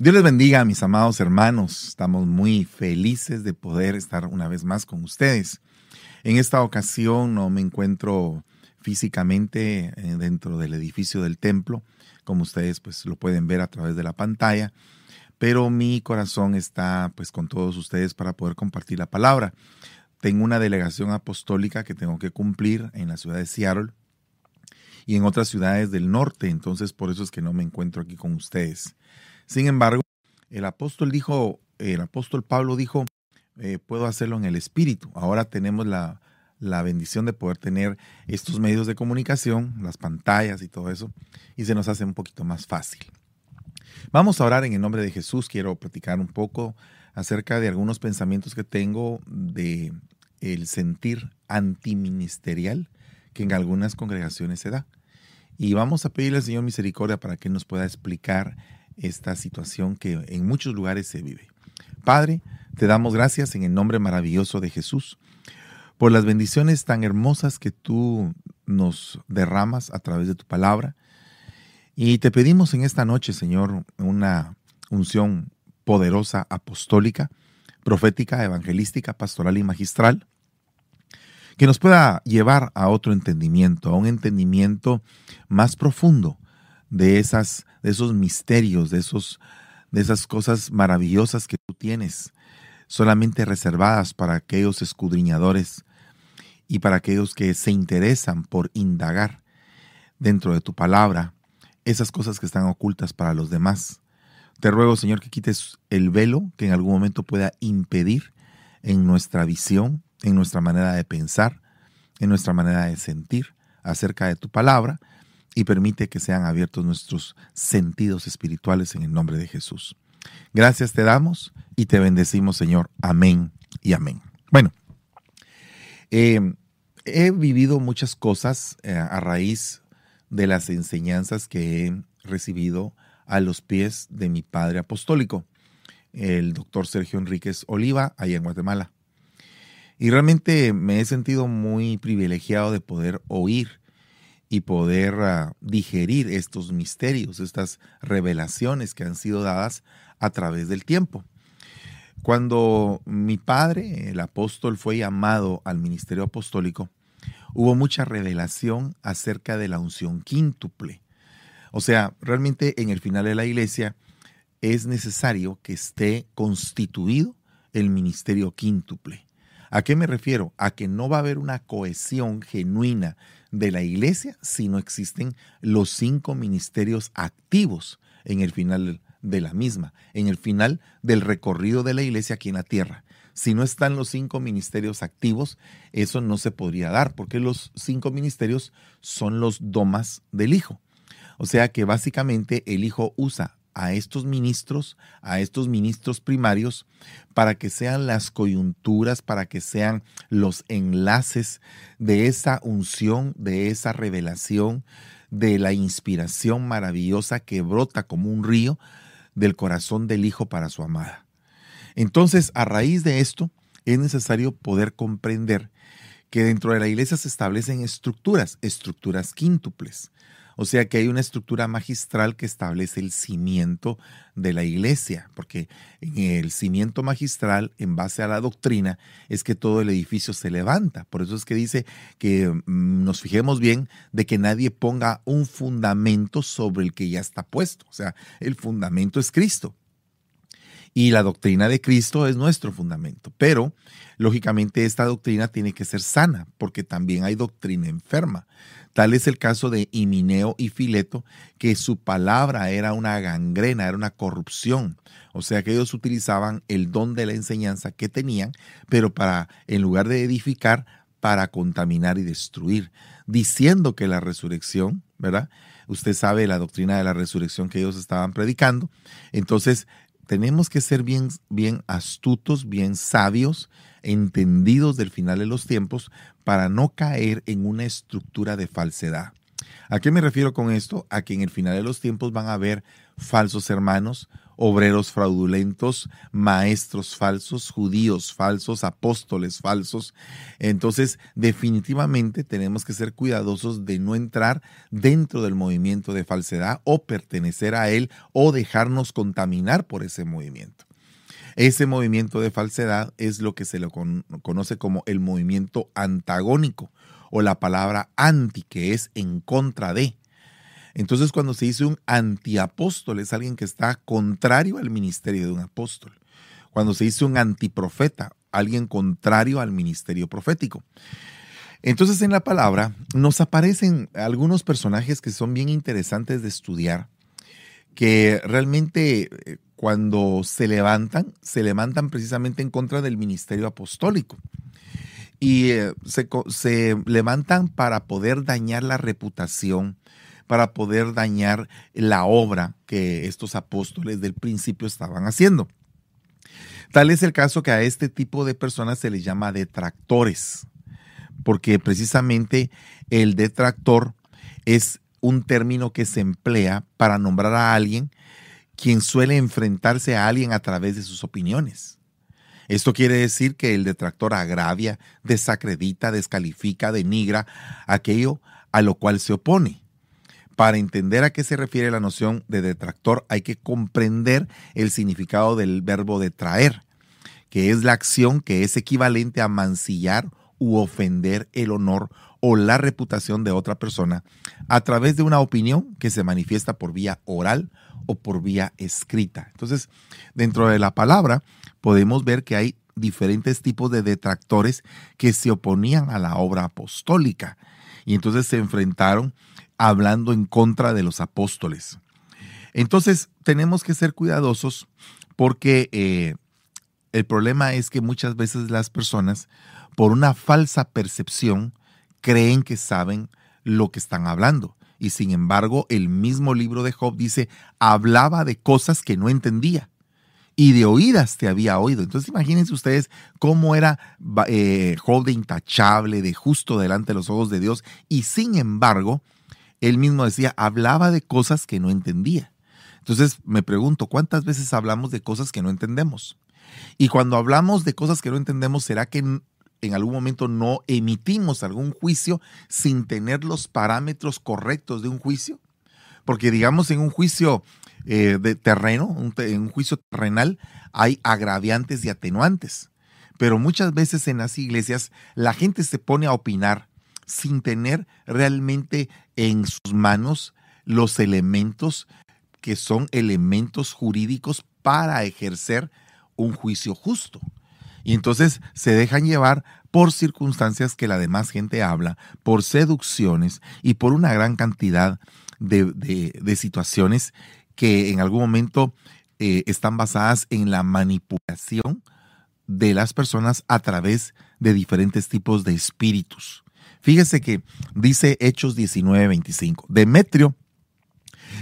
Dios les bendiga, mis amados hermanos. Estamos muy felices de poder estar una vez más con ustedes. En esta ocasión no me encuentro físicamente eh, dentro del edificio del templo, como ustedes pues lo pueden ver a través de la pantalla, pero mi corazón está pues con todos ustedes para poder compartir la palabra. Tengo una delegación apostólica que tengo que cumplir en la ciudad de Seattle y en otras ciudades del norte, entonces por eso es que no me encuentro aquí con ustedes. Sin embargo, el apóstol dijo, el apóstol Pablo dijo, eh, puedo hacerlo en el espíritu. Ahora tenemos la, la bendición de poder tener estos medios de comunicación, las pantallas y todo eso, y se nos hace un poquito más fácil. Vamos a orar en el nombre de Jesús. Quiero platicar un poco acerca de algunos pensamientos que tengo de el sentir antiministerial que en algunas congregaciones se da. Y vamos a pedirle al Señor misericordia para que nos pueda explicar esta situación que en muchos lugares se vive. Padre, te damos gracias en el nombre maravilloso de Jesús por las bendiciones tan hermosas que tú nos derramas a través de tu palabra. Y te pedimos en esta noche, Señor, una unción poderosa, apostólica, profética, evangelística, pastoral y magistral, que nos pueda llevar a otro entendimiento, a un entendimiento más profundo de, esas, de esos misterios, de, esos, de esas cosas maravillosas que tú tienes, solamente reservadas para aquellos escudriñadores y para aquellos que se interesan por indagar dentro de tu palabra esas cosas que están ocultas para los demás. Te ruego, Señor, que quites el velo que en algún momento pueda impedir en nuestra visión, en nuestra manera de pensar, en nuestra manera de sentir acerca de tu palabra y permite que sean abiertos nuestros sentidos espirituales en el nombre de Jesús. Gracias te damos y te bendecimos, Señor. Amén y amén. Bueno, eh, he vivido muchas cosas eh, a raíz de las enseñanzas que he recibido a los pies de mi padre apostólico, el doctor Sergio Enríquez Oliva, allá en Guatemala. Y realmente me he sentido muy privilegiado de poder oír y poder ah, digerir estos misterios, estas revelaciones que han sido dadas a través del tiempo. Cuando mi padre, el apóstol, fue llamado al ministerio apostólico, hubo mucha revelación acerca de la unción quíntuple. O sea, realmente en el final de la iglesia es necesario que esté constituido el ministerio quíntuple. ¿A qué me refiero? A que no va a haber una cohesión genuina de la iglesia si no existen los cinco ministerios activos en el final de la misma, en el final del recorrido de la iglesia aquí en la tierra. Si no están los cinco ministerios activos, eso no se podría dar, porque los cinco ministerios son los domas del Hijo. O sea que básicamente el Hijo usa a estos ministros, a estos ministros primarios, para que sean las coyunturas, para que sean los enlaces de esa unción, de esa revelación, de la inspiración maravillosa que brota como un río del corazón del Hijo para su amada. Entonces, a raíz de esto, es necesario poder comprender que dentro de la iglesia se establecen estructuras, estructuras quíntuples. O sea que hay una estructura magistral que establece el cimiento de la iglesia, porque en el cimiento magistral, en base a la doctrina, es que todo el edificio se levanta. Por eso es que dice que mm, nos fijemos bien de que nadie ponga un fundamento sobre el que ya está puesto. O sea, el fundamento es Cristo. Y la doctrina de Cristo es nuestro fundamento. Pero, lógicamente, esta doctrina tiene que ser sana, porque también hay doctrina enferma. Tal es el caso de Himineo y Fileto, que su palabra era una gangrena, era una corrupción. O sea que ellos utilizaban el don de la enseñanza que tenían, pero para, en lugar de edificar, para contaminar y destruir, diciendo que la resurrección, ¿verdad? Usted sabe la doctrina de la resurrección que ellos estaban predicando. Entonces, tenemos que ser bien, bien astutos, bien sabios, entendidos del final de los tiempos para no caer en una estructura de falsedad. ¿A qué me refiero con esto? A que en el final de los tiempos van a haber falsos hermanos obreros fraudulentos, maestros falsos, judíos falsos, apóstoles falsos. Entonces, definitivamente tenemos que ser cuidadosos de no entrar dentro del movimiento de falsedad o pertenecer a él o dejarnos contaminar por ese movimiento. Ese movimiento de falsedad es lo que se lo conoce como el movimiento antagónico o la palabra anti, que es en contra de. Entonces, cuando se dice un antiapóstol, es alguien que está contrario al ministerio de un apóstol. Cuando se dice un antiprofeta, alguien contrario al ministerio profético. Entonces, en la palabra nos aparecen algunos personajes que son bien interesantes de estudiar, que realmente eh, cuando se levantan, se levantan precisamente en contra del ministerio apostólico. Y eh, se, se levantan para poder dañar la reputación para poder dañar la obra que estos apóstoles del principio estaban haciendo. Tal es el caso que a este tipo de personas se les llama detractores, porque precisamente el detractor es un término que se emplea para nombrar a alguien quien suele enfrentarse a alguien a través de sus opiniones. Esto quiere decir que el detractor agravia, desacredita, descalifica, denigra aquello a lo cual se opone. Para entender a qué se refiere la noción de detractor hay que comprender el significado del verbo detraer, que es la acción que es equivalente a mancillar u ofender el honor o la reputación de otra persona a través de una opinión que se manifiesta por vía oral o por vía escrita. Entonces, dentro de la palabra podemos ver que hay diferentes tipos de detractores que se oponían a la obra apostólica y entonces se enfrentaron hablando en contra de los apóstoles. Entonces, tenemos que ser cuidadosos porque eh, el problema es que muchas veces las personas, por una falsa percepción, creen que saben lo que están hablando. Y sin embargo, el mismo libro de Job dice, hablaba de cosas que no entendía y de oídas te había oído. Entonces imagínense ustedes cómo era eh, Job intachable, de justo delante de los ojos de Dios, y sin embargo, él mismo decía, hablaba de cosas que no entendía. Entonces me pregunto, ¿cuántas veces hablamos de cosas que no entendemos? Y cuando hablamos de cosas que no entendemos, ¿será que en, algún momento no emitimos algún juicio sin tener los parámetros correctos de un juicio? Porque digamos en un juicio eh, de terreno, en un juicio terrenal, hay agraviantes y atenuantes. Pero muchas veces en las iglesias la gente se pone a opinar sin tener realmente en sus manos los elementos que son elementos jurídicos para ejercer un juicio justo. Y entonces se dejan llevar por circunstancias que la demás gente habla, por seducciones y por una gran cantidad de, situaciones que en algún momento eh, están basadas en la manipulación de las personas a través de diferentes tipos de espíritus. Fíjese que dice Hechos 19:25. Demetrio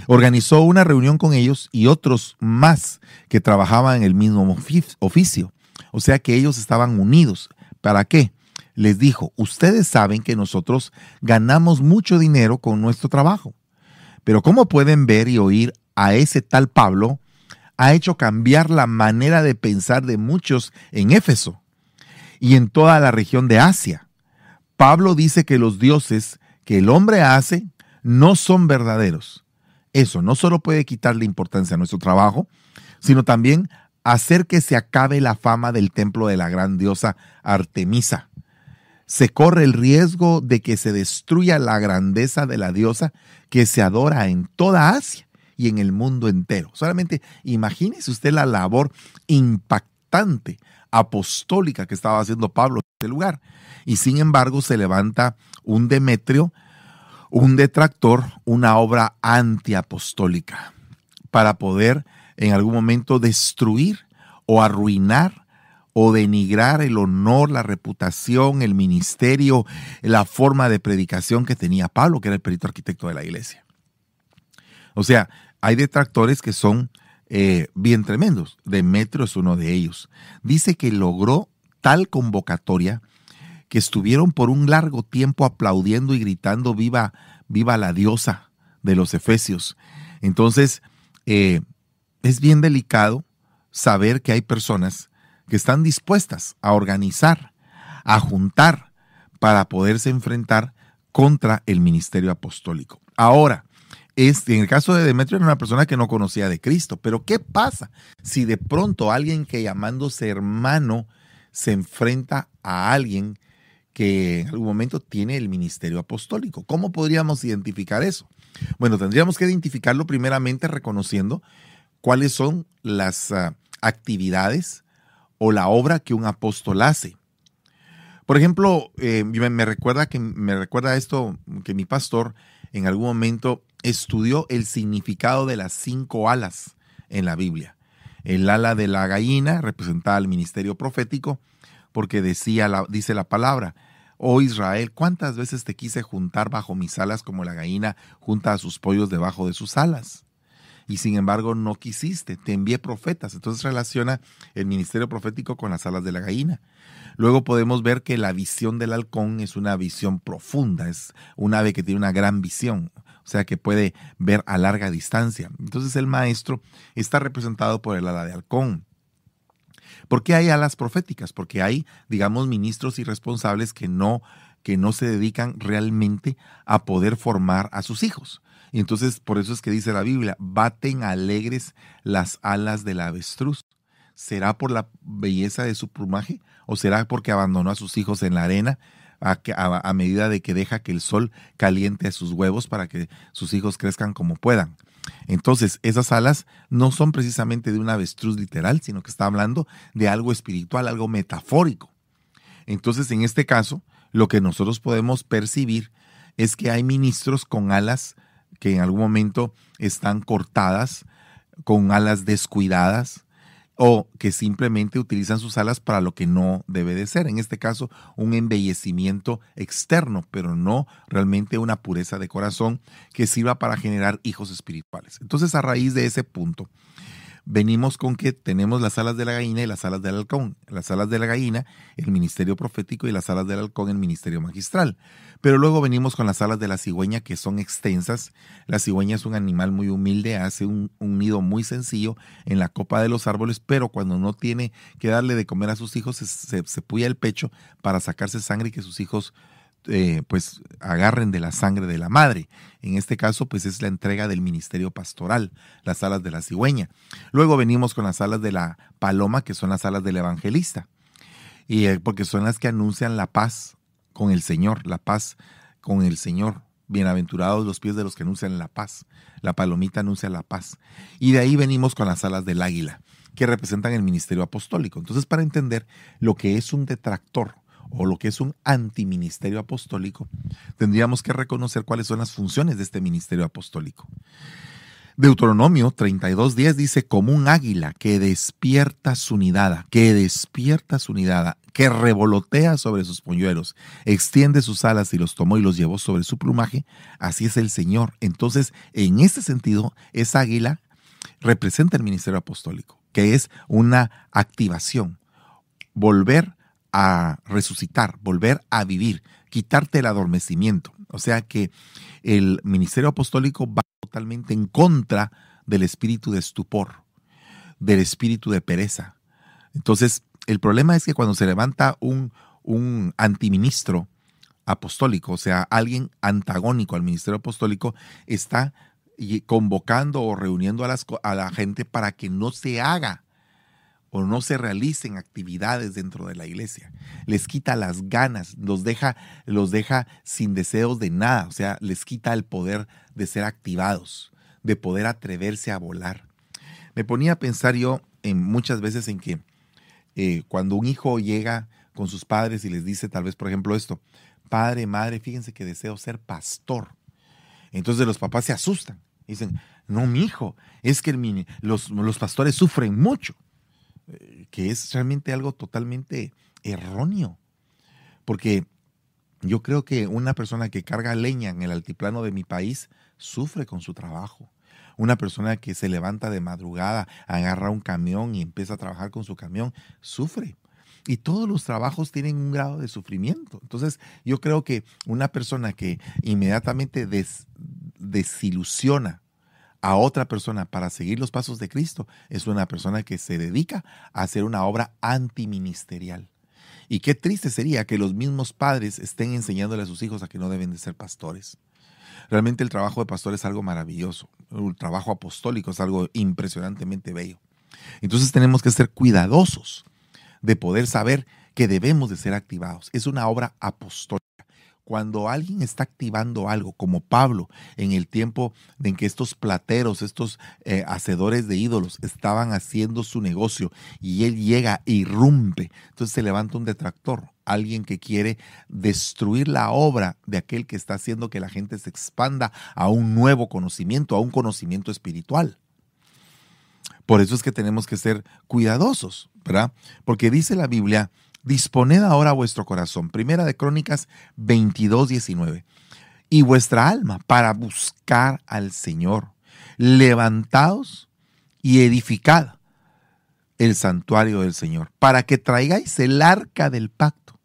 organizó una reunión con ellos y otros más que trabajaban en el mismo oficio. O sea que ellos estaban unidos. ¿Para qué? Les dijo, ustedes saben que nosotros ganamos mucho dinero con nuestro trabajo. Pero como pueden ver y oír a ese tal Pablo, ha hecho cambiar la manera de pensar de muchos en Éfeso y en toda la región de Asia. Pablo dice que los dioses que el hombre hace no son verdaderos. Eso no solo puede quitarle importancia a nuestro trabajo, sino también hacer que se acabe la fama del templo de la gran diosa Artemisa. Se corre el riesgo de que se destruya la grandeza de la diosa que se adora en toda Asia y en el mundo entero. Solamente imagínese usted la labor impactante apostólica que estaba haciendo Pablo en este lugar. Y sin embargo se levanta un Demetrio, un detractor, una obra antiapostólica, para poder en algún momento destruir o arruinar o denigrar el honor, la reputación, el ministerio, la forma de predicación que tenía Pablo, que era el perito arquitecto de la iglesia. O sea, hay detractores que son eh, bien tremendos. Demetrio es uno de ellos. Dice que logró tal convocatoria que estuvieron por un largo tiempo aplaudiendo y gritando viva, viva la diosa de los Efesios. Entonces, eh, es bien delicado saber que hay personas que están dispuestas a organizar, a juntar para poderse enfrentar contra el ministerio apostólico. Ahora, este, en el caso de Demetrio era una persona que no conocía de Cristo, pero ¿qué pasa si de pronto alguien que llamándose hermano se enfrenta a alguien que en algún momento tiene el ministerio apostólico? ¿Cómo podríamos identificar eso? Bueno, tendríamos que identificarlo primeramente reconociendo cuáles son las ah, actividades o la obra que un apóstol hace. Por ejemplo, eh, me, recuerda que me recuerda esto que mi pastor en algún momento estudió el significado de las cinco alas en la Biblia. El ala de la gallina representaba el ministerio profético porque decía la, dice la palabra, oh Israel, ¿cuántas veces te quise juntar bajo mis alas como la gallina junta a sus pollos debajo de sus alas? Y sin embargo no quisiste, te envié profetas. Entonces relaciona el ministerio profético con las alas de la gallina. Luego podemos ver que la visión del halcón es una visión profunda, es un ave que tiene una gran visión, o sea que puede ver a larga distancia. Entonces el maestro está representado por el ala de halcón. ¿Por qué hay alas proféticas? Porque hay, digamos, ministros irresponsables que no, que no se dedican realmente a poder formar a sus hijos. Y entonces por eso es que dice la Biblia, baten alegres las alas del avestruz. ¿Será por la belleza de su plumaje o será porque abandonó a sus hijos en la arena a, a, medida de que deja que el sol caliente sus huevos para que sus hijos crezcan como puedan? Entonces, esas alas no son precisamente de un avestruz literal, sino que está hablando de algo espiritual, algo metafórico. Entonces, en este caso, lo que nosotros podemos percibir es que hay ministros con alas que en algún momento están cortadas, con alas descuidadas, o que simplemente utilizan sus alas para lo que no debe de ser. En este caso, un embellecimiento externo, pero no realmente una pureza de corazón que sirva para generar hijos espirituales. Entonces, a raíz de ese punto, venimos con que tenemos las alas de la gallina y las alas del halcón. Las alas de la gallina, el ministerio profético, y las alas del halcón, el ministerio magistral. Pero luego venimos con las alas de la cigüeña, que son extensas. La cigüeña es un animal muy humilde, hace un, nido muy sencillo en la copa de los árboles, pero cuando no tiene que darle de comer a sus hijos, se, se, puya el pecho para sacarse sangre y que sus hijos eh, pues agarren de la sangre de la madre. En este caso, pues es la entrega del ministerio pastoral, las alas de la cigüeña. Luego venimos con las alas de la paloma, que son las alas del evangelista, y eh, porque son las que anuncian la paz con el Señor, la paz con el Señor. Bienaventurados los pies de los que anuncian la paz. La palomita anuncia la paz. Y de ahí venimos con las alas del águila, que representan el ministerio apostólico. Entonces, para entender lo que es un detractor, o lo que es un antiministerio apostólico, tendríamos que reconocer cuáles son las funciones de este ministerio apostólico. Deuteronomio 32.10 dice, como un águila que despierta su nidada, que despierta su nidada, que revolotea sobre sus polluelos, extiende sus alas y los tomó y los llevó sobre su plumaje, así es el Señor. Entonces, en este sentido, esa águila representa el ministerio apostólico, que es una activación, volver a resucitar, volver a vivir, quitarte el adormecimiento. O sea que el ministerio apostólico va totalmente en contra del espíritu de estupor, del espíritu de pereza. Entonces, el problema es que cuando se levanta un, un antiministro apostólico, o sea, alguien antagónico al ministerio apostólico, está convocando o reuniendo a, las, a la gente para que no se haga o no se realicen actividades dentro de la iglesia. Les quita las ganas, los deja, los deja sin deseos de nada, o sea, les quita el poder de ser activados, de poder atreverse a volar. Me ponía a pensar yo en muchas veces en que eh, cuando un hijo llega con sus padres y les dice tal vez, por ejemplo, esto, padre, madre, fíjense que deseo ser pastor. Entonces los papás se asustan. Dicen, no, mi hijo, es que los, los pastores sufren mucho que es realmente algo totalmente erróneo. Porque yo creo que una persona que carga leña en el altiplano de mi país sufre con su trabajo. Una persona que se levanta de madrugada, agarra un camión y empieza a trabajar con su camión, sufre. Y todos los trabajos tienen un grado de sufrimiento. Entonces, yo creo que una persona que inmediatamente desilusiona a otra persona para seguir los pasos de Cristo es una persona que se dedica a hacer una obra antiministerial. Y qué triste sería que los mismos padres estén enseñándole a sus hijos a que no deben de ser pastores. Realmente el trabajo de pastor es algo maravilloso. El trabajo apostólico es algo impresionantemente bello. Entonces tenemos que ser cuidadosos de poder saber que debemos de ser activados. Es una obra apostólica. Cuando alguien está activando algo, como Pablo, en el tiempo en que estos plateros, estos eh, hacedores de ídolos, estaban haciendo su negocio y él llega e irrumpe, entonces se levanta un detractor, alguien que quiere destruir la obra de aquel que está haciendo que la gente se expanda a un nuevo conocimiento, a un conocimiento espiritual. Por eso es que tenemos que ser cuidadosos, ¿verdad? Porque dice la Biblia Disponed ahora vuestro corazón. Primera de Crónicas 22, 19. Y vuestra alma para buscar al Señor. Levantaos y edificad el santuario del Señor, para que traigáis el arca del pacto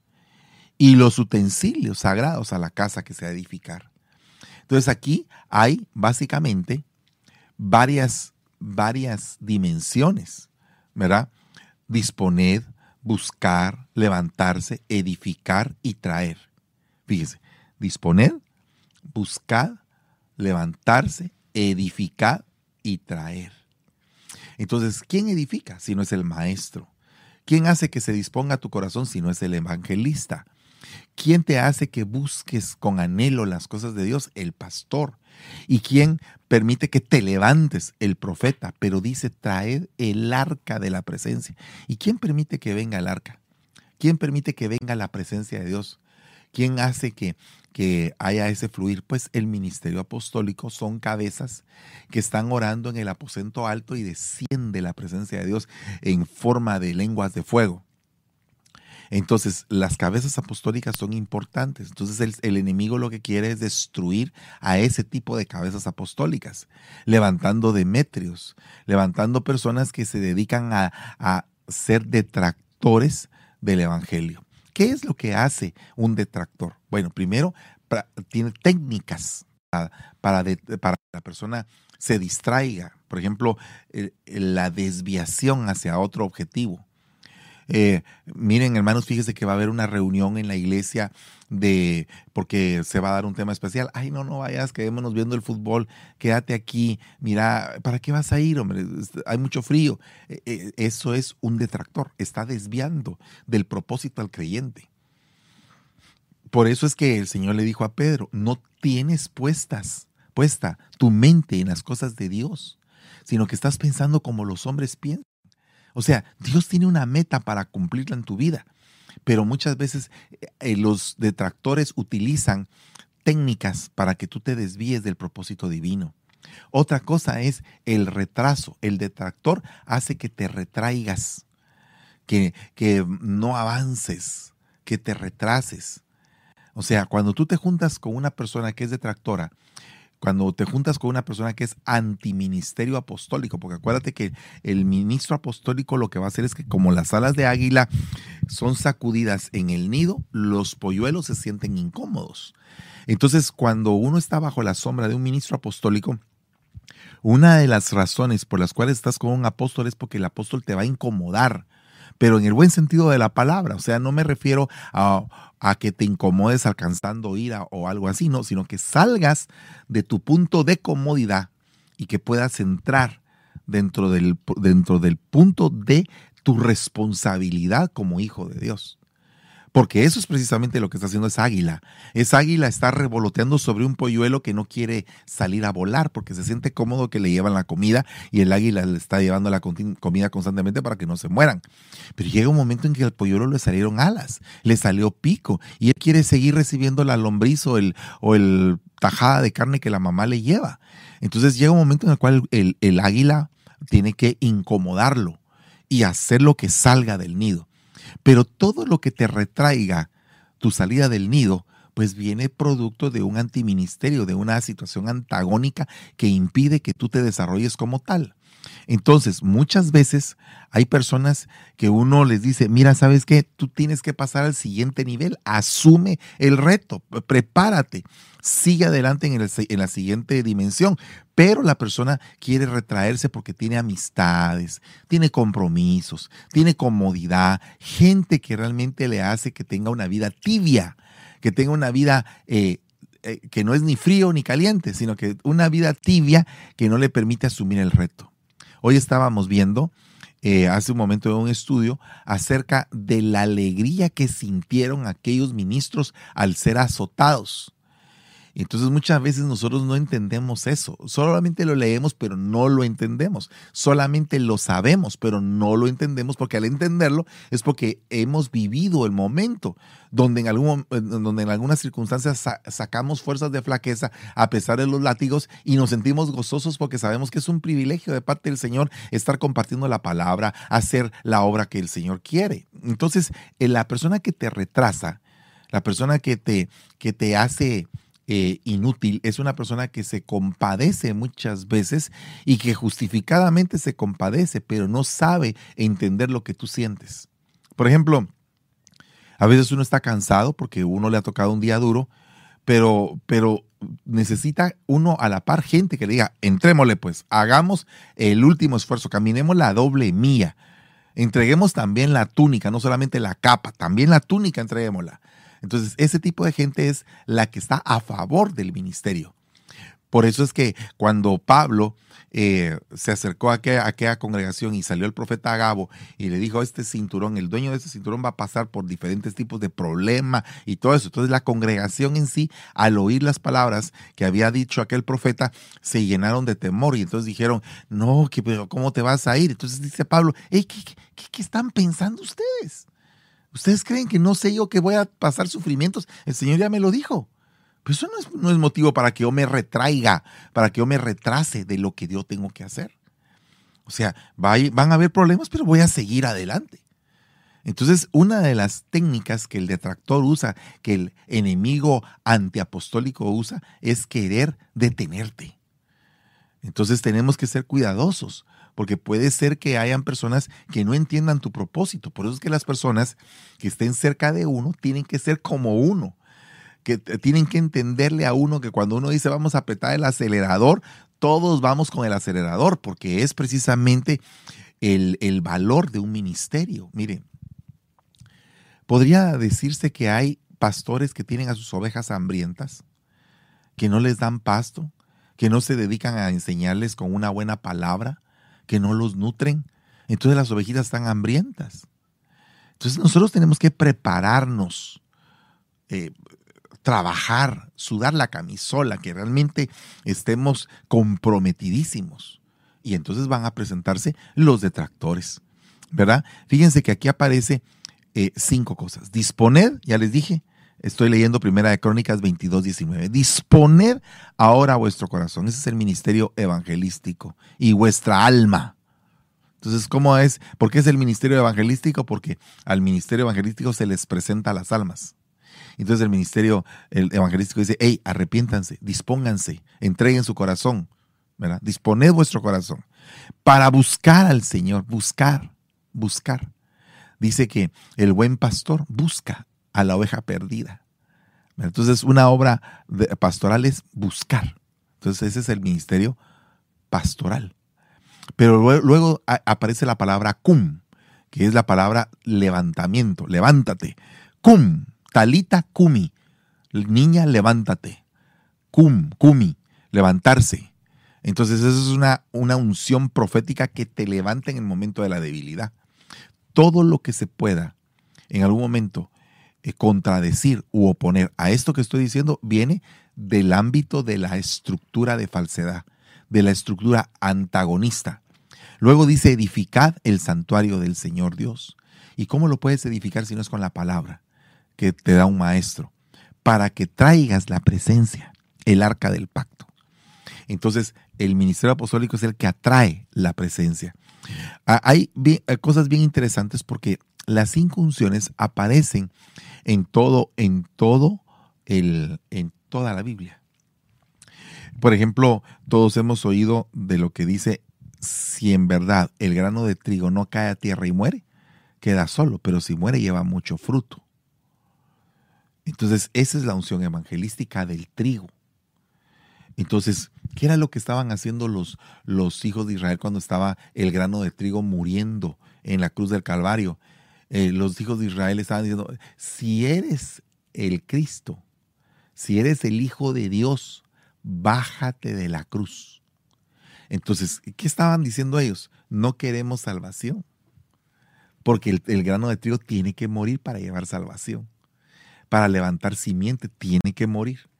y los utensilios sagrados a la casa que se va a edificar. Entonces aquí hay básicamente varias, varias dimensiones, ¿verdad? Disponed, buscar, levantarse, edificar y traer. Fíjese, disponer, buscar, levantarse, edificar y traer. Entonces, ¿quién edifica si no es el maestro? ¿Quién hace que se disponga tu corazón si no es el evangelista? ¿Quién te hace que busques con anhelo las cosas de Dios? El pastor. ¿Y quién permite que te levantes? El profeta. Pero dice, traed el arca de la presencia. ¿Y quién permite que venga el arca? ¿Quién permite que venga la presencia de Dios? ¿Quién hace que, que haya ese fluir? Pues el ministerio apostólico son cabezas que están orando en el aposento alto y desciende la presencia de Dios en forma de lenguas de fuego. Entonces, las cabezas apostólicas son importantes. Entonces, el, enemigo lo que quiere es destruir a ese tipo de cabezas apostólicas, levantando demetrios, levantando personas que se dedican a, a ser detractores del Evangelio. ¿Qué es lo que hace un detractor? Bueno, primero, tiene técnicas para, para, que la persona se distraiga. Por ejemplo, la desviación hacia otro objetivo. Eh, miren, hermanos, fíjese que va a haber una reunión en la iglesia de porque se va a dar un tema especial. Ay, no, no vayas, quedémonos viendo el fútbol, quédate aquí. Mira, ¿para qué vas a ir, hombre? Hay mucho frío. E, e, eso es un detractor, está desviando del propósito al creyente. Por eso es que el Señor le dijo a Pedro, no tienes puestas, puesta tu mente en las cosas de Dios, sino que estás pensando como los hombres piensan. O sea, Dios tiene una meta para cumplirla en tu vida, pero muchas veces eh, eh, los detractores utilizan técnicas para que tú te desvíes del propósito divino. Otra cosa es el retraso. El detractor hace que te retraigas, que, que no avances, que te retrases. O sea, cuando tú te juntas con una persona que es detractora, cuando te juntas con una persona que es antiministerio apostólico, porque acuérdate que el ministro apostólico lo que va a hacer es que como las alas de águila son sacudidas en el nido, los polluelos se sienten incómodos. Entonces, cuando uno está bajo la sombra de un ministro apostólico, una de las razones por las cuales estás con un apóstol es porque el apóstol te va a incomodar, pero en el buen sentido de la palabra. O sea, no me refiero a, a que te incomodes alcanzando ira o algo así, no, sino que salgas de tu punto de comodidad y que puedas entrar dentro del, dentro del punto de tu responsabilidad como hijo de Dios. Porque eso es precisamente lo que está haciendo esa águila. Esa águila está revoloteando sobre un polluelo que no quiere salir a volar porque se siente cómodo que le llevan la comida y el águila le está llevando la comida constantemente para que no se mueran. Pero llega un momento en que al polluelo le salieron alas, le salió pico y él quiere seguir recibiendo la lombriz o el, o el tajada de carne que la mamá le lleva. Entonces llega un momento en el cual el, el águila tiene que incomodarlo y hacer lo que salga del nido. Pero todo lo que te retraiga tu salida del nido, pues viene producto de un antiministerio, de una situación antagónica que impide que tú te desarrolles como tal. Entonces, muchas veces hay personas que uno les dice, mira, ¿sabes qué? Tú tienes que pasar al siguiente nivel, asume el reto, prepárate, sigue adelante en, en la siguiente dimensión. Pero la persona quiere retraerse porque tiene amistades, tiene compromisos, tiene comodidad, gente que realmente le hace que tenga una vida tibia, que tenga una vida eh, eh, que no es ni frío ni caliente, sino que una vida tibia que no le permite asumir el reto. Hoy estábamos viendo eh, hace un momento en un estudio acerca de la alegría que sintieron aquellos ministros al ser azotados. Entonces muchas veces nosotros no entendemos eso. Solamente lo leemos, pero no lo entendemos. Solamente lo sabemos, pero no lo entendemos porque al entenderlo es porque hemos vivido el momento donde en, algún, donde en algunas circunstancias sacamos fuerzas de flaqueza a pesar de los látigos y nos sentimos gozosos porque sabemos que es un privilegio de parte del Señor estar compartiendo la palabra, hacer la obra que el Señor quiere. Entonces, eh, la persona que te retrasa, la persona que te, que te hace eh, inútil, es una persona que se compadece muchas veces y que justificadamente se compadece, pero no sabe entender lo que tú sientes. Por ejemplo, a veces uno está cansado porque uno le ha tocado un día duro, pero, pero necesita uno a la par gente que le diga, entrémosle pues, hagamos el último esfuerzo, caminemos la doble mía. Entreguemos también la túnica, no solamente la capa, también la túnica entreguémosla. Entonces, ese tipo de gente es la que está a favor del ministerio. Por eso es que cuando Pablo eh, se acercó a aquella, congregación y salió el profeta Agabo y le dijo, este cinturón, el dueño de este cinturón va a pasar por diferentes tipos de problemas y todo eso. Entonces la congregación en sí, al oír las palabras que había dicho aquel profeta, se llenaron de temor y entonces dijeron, no, pero ¿cómo te vas a ir? Entonces dice Pablo, ¿qué, qué están pensando ustedes? ¿Ustedes creen que no sé yo que voy a pasar sufrimientos? El Señor ya me lo dijo. Pero eso no es, motivo para que yo me retraiga, para que yo me retrase de lo que yo tengo que hacer. O sea, van a haber problemas, pero voy a seguir adelante. Entonces, una de las técnicas que el detractor usa, que el enemigo antiapostólico usa, es querer detenerte. Entonces tenemos que ser cuidadosos porque puede ser que hayan personas que no entiendan tu propósito. Por eso es que las personas que estén cerca de uno tienen que ser como uno, que tienen que entenderle a uno que cuando uno dice vamos a apretar el acelerador, todos vamos con el acelerador, porque es precisamente el, el valor de un ministerio. Miren, podría decirse que hay pastores que tienen a sus ovejas hambrientas, que no les dan pasto, que no se dedican a enseñarles con una buena palabra, que no los nutren. Entonces las ovejitas están hambrientas. Entonces nosotros tenemos que prepararnos, eh, trabajar, sudar la camisola, que realmente estemos comprometidísimos. Y entonces van a presentarse los detractores, ¿verdad? Fíjense que aquí aparece eh, cinco cosas. Disponer, ya les dije, Estoy leyendo Primera de Crónicas 22, 19. Disponer ahora vuestro corazón. Ese es el ministerio evangelístico. Y vuestra alma. Entonces, ¿cómo es? ¿Por qué es el ministerio evangelístico? Porque al ministerio evangelístico se les presenta las almas. Entonces el ministerio el evangelístico dice, hey, arrepiéntanse, dispónganse, entreguen su corazón, ¿verdad? Disponed vuestro corazón para buscar al Señor, buscar, buscar. Dice que el buen pastor busca a la oveja perdida. Entonces, una obra pastoral es buscar. Entonces, ese es el ministerio pastoral. Pero luego, aparece la palabra cum, que es la palabra levantamiento, levántate. Cum, talita cumi, niña, levántate. Cum, cumi, levantarse. Entonces, eso es una, una unción profética que te levanta en el momento de la debilidad. Todo lo que se pueda en algún momento contradecir u oponer a esto que estoy diciendo viene del ámbito de la estructura de falsedad, de la estructura antagonista. Luego dice, edificad el santuario del Señor Dios. ¿Y cómo lo puedes edificar si no es con la palabra que te da un maestro? Para que traigas la presencia, el arca del pacto. Entonces, el ministerio apostólico es el que atrae la presencia. Ah, hay eh, cosas bien interesantes porque las cinco unciones aparecen en todo, en todo el, en toda la Biblia. Por ejemplo, todos hemos oído de lo que dice si en verdad el grano de trigo no cae a tierra y muere, queda solo, pero si muere lleva mucho fruto. Entonces, esa es la unción evangelística del trigo. Entonces, ¿qué era lo que estaban haciendo los, los hijos de Israel cuando estaba el grano de trigo muriendo en la cruz del Calvario? Eh, los hijos de Israel estaban diciendo, si eres el Cristo, si eres el Hijo de Dios, bájate de la cruz. Entonces, ¿qué estaban diciendo ellos? No queremos salvación, porque el, el grano de trigo tiene que morir para llevar salvación, para levantar simiente, tiene que morir.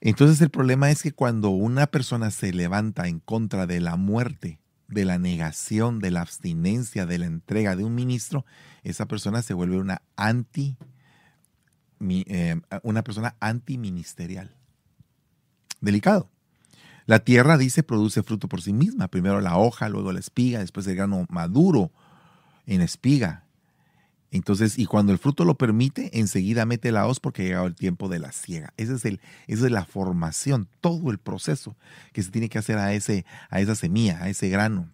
Entonces el problema es que cuando una persona se levanta en contra de la muerte, de la negación, de la abstinencia, de la entrega de un ministro, esa persona se vuelve una anti, eh, una persona antiministerial. Delicado. La tierra, dice, produce fruto por sí misma. Primero la hoja, luego la espiga, después el grano maduro en espiga. Entonces, y cuando el fruto lo permite, enseguida mete la hoz porque ha llegado el tiempo de la siega. Ese es el, esa es la formación, todo el proceso que se tiene que hacer a, ese, a esa semilla, a ese grano,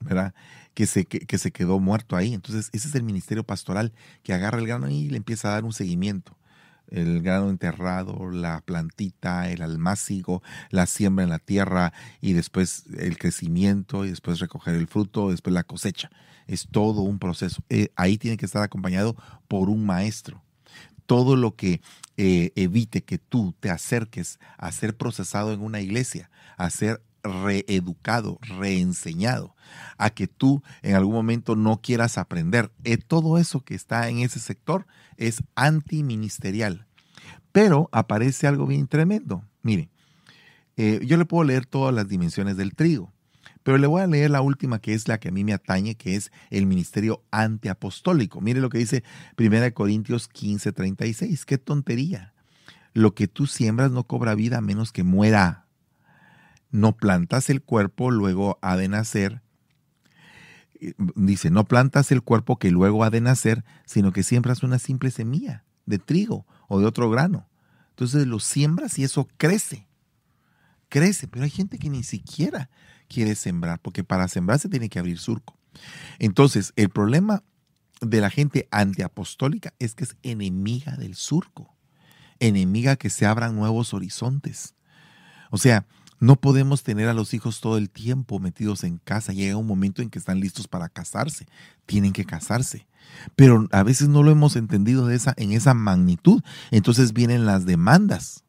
¿verdad? Que se, que, se quedó muerto ahí. Entonces, ese es el ministerio pastoral que agarra el grano y le empieza a dar un seguimiento el grano enterrado, la plantita, el almácigo, la siembra en la tierra y después el crecimiento y después recoger el fruto, después la cosecha. Es todo un proceso. Eh, ahí tiene que estar acompañado por un maestro. Todo lo que eh, evite que tú te acerques a ser procesado en una iglesia, a ser reeducado, reenseñado, a que tú en algún momento no quieras aprender. Eh, todo eso que está en ese sector es antiministerial. Pero aparece algo bien tremendo. Mire, eh, yo le puedo leer todas las dimensiones del trigo, pero le voy a leer la última que es la que a mí me atañe, que es el ministerio antiapostólico. Mire lo que dice 1 Corintios 15, 36. Qué tontería. Lo que tú siembras no cobra vida a menos que muera. No plantas el cuerpo, luego ha de nacer dice, no plantas el cuerpo que luego ha de nacer, sino que siembras una simple semilla de trigo o de otro grano. Entonces lo siembras y eso crece. Crece, pero hay gente que ni siquiera quiere sembrar, porque para sembrar se tiene que abrir surco. Entonces, el problema de la gente antiapostólica es que es enemiga del surco, enemiga que se abran nuevos horizontes. O sea, no podemos tener a los hijos todo el tiempo metidos en casa. Llega un momento en que están listos para casarse. Tienen que casarse. Pero a veces no lo hemos entendido en esa magnitud. Entonces vienen las demandas.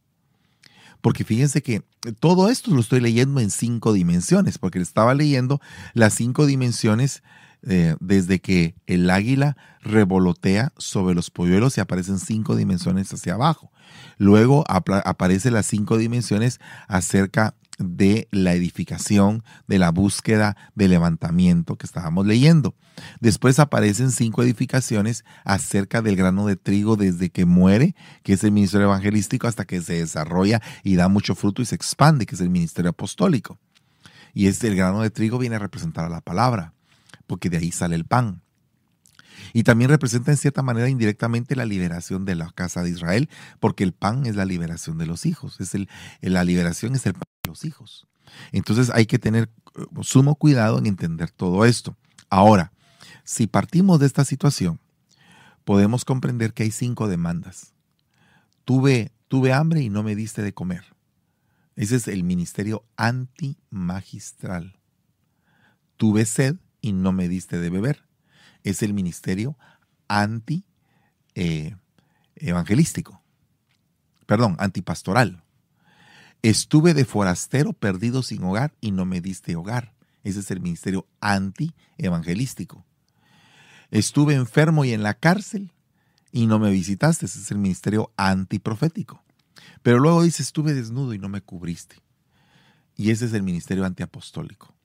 Porque fíjense que todo esto lo estoy leyendo en cinco dimensiones, porque estaba leyendo las cinco dimensiones eh, desde que el águila revolotea sobre los polluelos y aparecen cinco dimensiones hacia abajo. Luego aparecen las cinco dimensiones acerca de la edificación, de la búsqueda, de levantamiento que estábamos leyendo. Después aparecen cinco edificaciones acerca del grano de trigo desde que muere, que es el ministerio evangelístico, hasta que se desarrolla y da mucho fruto y se expande, que es el ministerio apostólico. Y este, el grano de trigo viene a representar a la palabra, porque de ahí sale el pan. Y también representa en cierta manera indirectamente la liberación de la casa de Israel, porque el pan es la liberación de los hijos, es la liberación es el pan de los hijos. Entonces hay que tener eh, sumo cuidado en entender todo esto. Ahora, si partimos de esta situación, podemos comprender que hay cinco demandas. Tuve, tuve hambre y no me diste de comer. Ese es el ministerio antimagistral. Tuve sed y no me diste de beber es el ministerio anti eh, perdón, antipastoral. Estuve de forastero perdido sin hogar y no me diste hogar. Ese es el ministerio anti-evangelístico. Estuve enfermo y en la cárcel y no me visitaste. Ese es el ministerio antiprofético. Pero luego dice, estuve desnudo y no me cubriste. Y ese es el ministerio antiapostólico.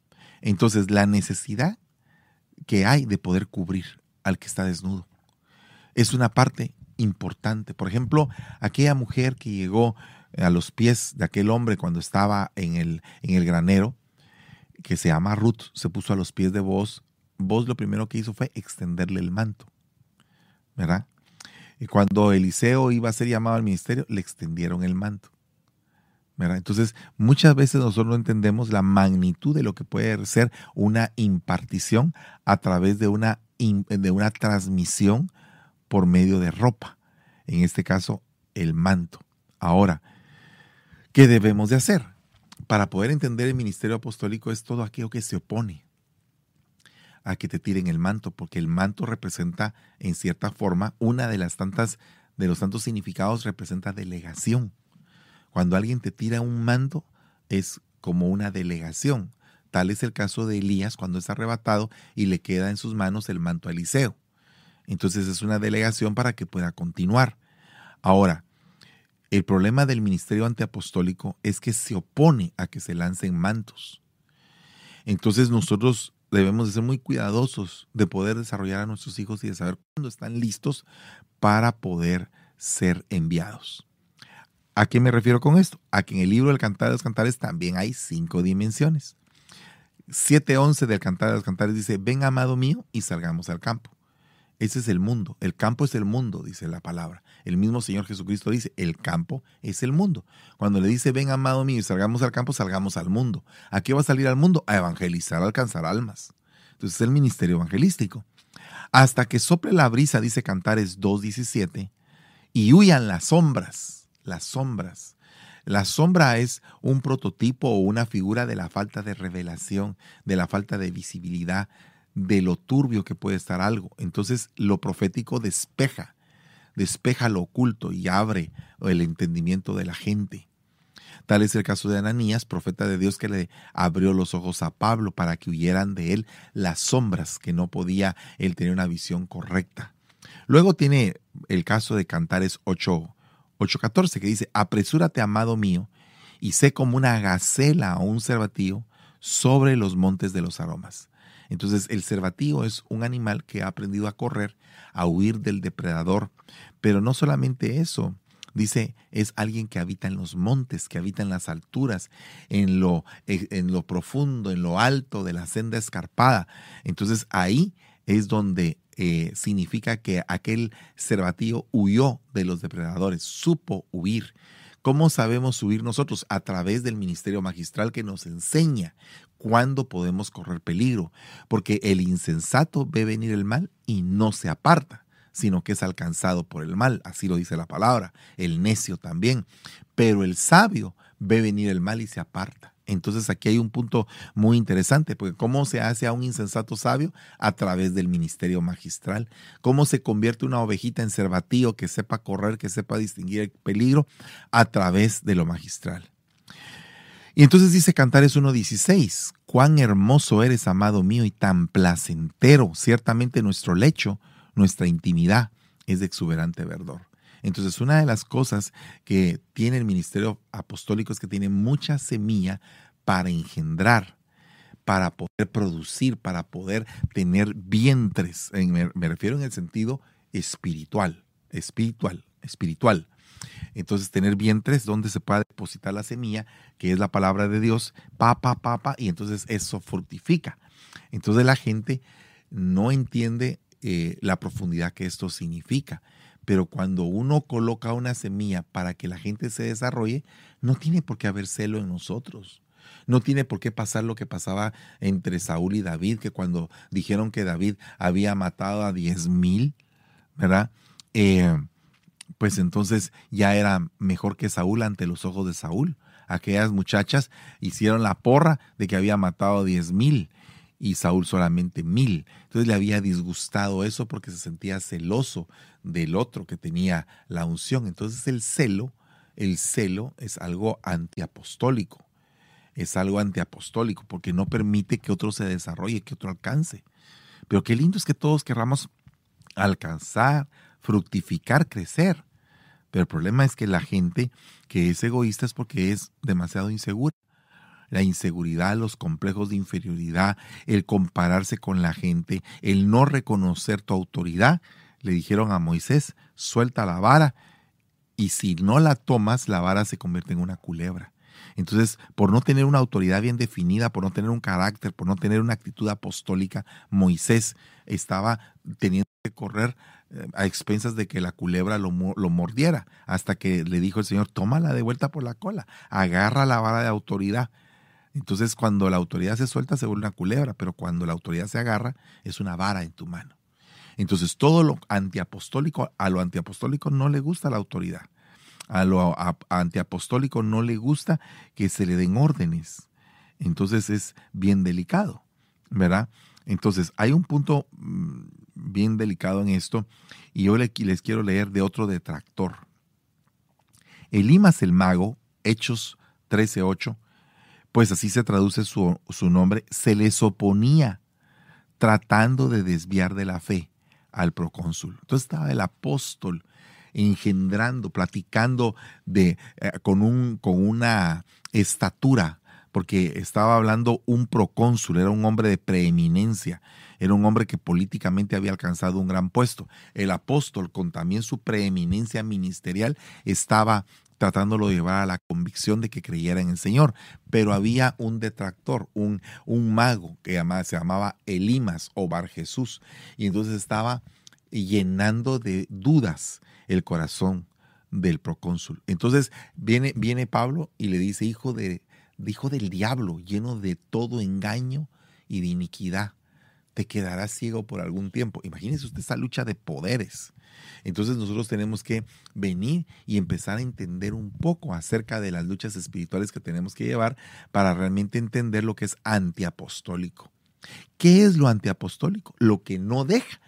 Entonces, la necesidad que hay de poder cubrir al que está desnudo. Es una parte importante. Por ejemplo, aquella mujer que llegó a los pies de aquel hombre cuando estaba en el, en el granero, que se llama Ruth, se puso a los pies de vos. Vos lo primero que hizo fue extenderle el manto, ¿verdad? Y cuando Eliseo iba a ser llamado al ministerio, le extendieron el manto, Entonces, muchas veces nosotros no entendemos la magnitud de lo que puede ser una impartición a través de una, de una transmisión por medio de ropa. En este caso, el manto. Ahora, ¿qué debemos de hacer? Para poder entender el ministerio apostólico es todo aquello que se opone a que te tiren el manto, porque el manto representa, en cierta forma, una de las tantas, de los tantos significados representa delegación. Cuando alguien te tira un manto, es como una delegación. Tal es el caso de Elías cuando es arrebatado y le queda en sus manos el manto a Eliseo. Entonces es una delegación para que pueda continuar. Ahora, el problema del ministerio antiapostólico es que se opone a que se lancen mantos. Entonces nosotros debemos de ser muy cuidadosos de poder desarrollar a nuestros hijos y de saber cuándo están listos para poder ser enviados. ¿A qué me refiero con esto? A que en el libro del Cantar de los Cantares también hay cinco dimensiones. 7.11 del Cantar de los Cantares dice, ven amado mío y salgamos al campo. Ese es el mundo. El campo es el mundo, dice la palabra. El mismo Señor Jesucristo dice, el campo es el mundo. Cuando le dice, ven amado mío y salgamos al campo, salgamos al mundo. ¿A qué va a salir al mundo? A evangelizar, a alcanzar almas. Entonces es el ministerio evangelístico. Hasta que sople la brisa, dice Cantares 2.17, y huyan las sombras, las sombras. La sombra es un prototipo o una figura de la falta de revelación, de la falta de visibilidad, de lo turbio que puede estar algo. Entonces lo profético despeja, despeja lo oculto y abre el entendimiento de la gente. Tal es el caso de Ananías, profeta de Dios, que le abrió los ojos a Pablo para que huyeran de él las sombras, que no podía él tener una visión correcta. Luego tiene el caso de Cantares 8, 8.14, que dice, apresúrate, amado mío, y sé como una gacela o un cervatío sobre los montes de los aromas. Entonces el cervatío es un animal que ha aprendido a correr, a huir del depredador. Pero no solamente eso, dice, es alguien que habita en los montes, que habita en las alturas, en lo, eh, en lo profundo, en lo alto de la senda escarpada. Entonces ahí es donde eh, significa que aquel cervatío huyó de los depredadores, supo huir. ¿Cómo sabemos huir nosotros? A través del ministerio magistral que nos enseña cuándo podemos correr peligro, porque el insensato ve venir el mal y no se aparta, sino que es alcanzado por el mal, así lo dice la palabra, el necio también, pero el sabio ve venir el mal y se aparta. Entonces aquí hay un punto muy interesante, porque cómo se hace a un insensato sabio a través del ministerio magistral, cómo se convierte una ovejita en cervatío que sepa correr, que sepa distinguir el peligro a través de lo magistral. Y entonces dice Cantares 1.16, cuán hermoso eres, amado mío, y tan placentero, ciertamente nuestro lecho, nuestra intimidad es de exuberante verdor. Entonces, una de las cosas que tiene el ministerio apostólico es que tiene mucha semilla para engendrar, para poder producir, para poder tener vientres. Me, refiero en el sentido espiritual, espiritual, espiritual. Entonces, tener vientres donde se pueda depositar la semilla, que es la palabra de Dios, papa, papa, y entonces eso fructifica. Entonces la gente no entiende eh, la profundidad que esto significa. Pero cuando uno coloca una semilla para que la gente se desarrolle, no tiene por qué haber celo en nosotros. No tiene por qué pasar lo que pasaba entre Saúl y David, que cuando dijeron que David había matado a diez mil, ¿verdad? Eh, pues entonces ya era mejor que Saúl ante los ojos de Saúl. Aquellas muchachas hicieron la porra de que había matado a diez mil y Saúl solamente mil. Entonces le había disgustado eso porque se sentía celoso del otro que tenía la unción. Entonces el celo, el celo es algo antiapostólico. Es algo antiapostólico porque no permite que otro se desarrolle, que otro alcance. Pero qué lindo es que todos querramos alcanzar, fructificar, crecer. Pero el problema es que la gente que es egoísta es porque es demasiado insegura. La inseguridad, los complejos de inferioridad, el compararse con la gente, el no reconocer tu autoridad, le dijeron a Moisés, suelta la vara y si no la tomas, la vara se convierte en una culebra. Entonces, por no tener una autoridad bien definida, por no tener un carácter, por no tener una actitud apostólica, Moisés estaba teniendo que correr eh, a expensas de que la culebra lo, lo, mordiera, hasta que le dijo el Señor, tómala de vuelta por la cola, agarra la vara de autoridad. Entonces, cuando la autoridad se suelta, se vuelve una culebra, pero cuando la autoridad se agarra, es una vara en tu mano. Entonces, todo lo antiapostólico, a lo antiapostólico no le gusta la autoridad. A lo antiapostólico no le gusta que se le den órdenes. Entonces es bien delicado, ¿verdad? Entonces, hay un punto mm, bien delicado en esto y yo les quiero leer de otro detractor. Elimas el mago, Hechos 13:8, pues así se traduce su, su nombre, se les oponía tratando de desviar de la fe al procónsul. Entonces estaba el apóstol engendrando, platicando de, eh, con, un, con una estatura, porque estaba hablando un procónsul, era un hombre de preeminencia, era un hombre que políticamente había alcanzado un gran puesto. El apóstol, con también su preeminencia ministerial, estaba tratándolo de llevar a la convicción de que creyera en el Señor. Pero había un detractor, un, un mago que se llamaba Elimas o Bar Jesús. Y entonces estaba llenando de dudas el corazón del procónsul. Entonces viene, viene Pablo y le dice, hijo, de, hijo del diablo, lleno de todo engaño y de iniquidad, te quedarás ciego por algún tiempo. Imagínese usted esa lucha de poderes. Entonces nosotros tenemos que venir y empezar a entender un poco acerca de las luchas espirituales que tenemos que llevar para realmente entender lo que es antiapostólico. ¿Qué es lo antiapostólico? Lo que no deja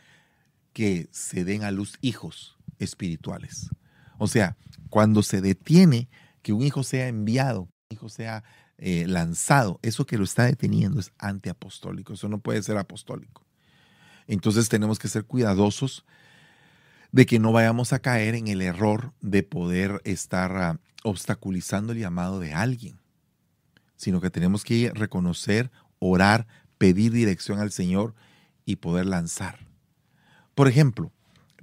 que se den a luz hijos espirituales. O sea, cuando se detiene que un hijo sea enviado, un hijo sea eh, lanzado, eso que lo está deteniendo es antiapostólico, eso no puede ser apostólico. Entonces tenemos que ser cuidadosos de que no vayamos a caer en el error de poder estar ah, obstaculizando el llamado de alguien, sino que tenemos que reconocer, orar, pedir dirección al Señor y poder lanzar. Por ejemplo,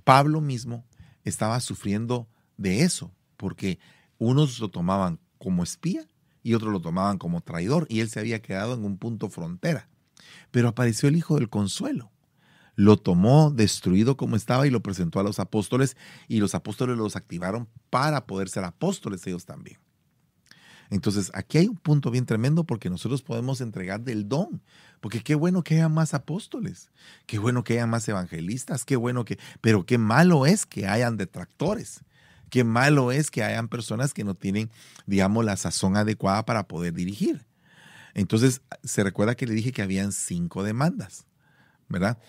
Pablo mismo estaba sufriendo de eso, porque unos lo tomaban como espía y otros lo tomaban como traidor, y él se había quedado en un punto frontera. Pero apareció el Hijo del Consuelo. Lo tomó destruido como estaba y lo presentó a los apóstoles, y los apóstoles los activaron para poder ser apóstoles ellos también. Entonces, aquí hay un punto bien tremendo porque nosotros podemos entregar del don. Porque qué bueno que haya más apóstoles, qué bueno que haya más evangelistas, qué bueno que, pero qué malo es que hayan detractores. Qué malo es que hayan personas que no tienen, digamos, la sazón adecuada para poder dirigir. Entonces, se recuerda que le dije que habían cinco demandas, ¿verdad?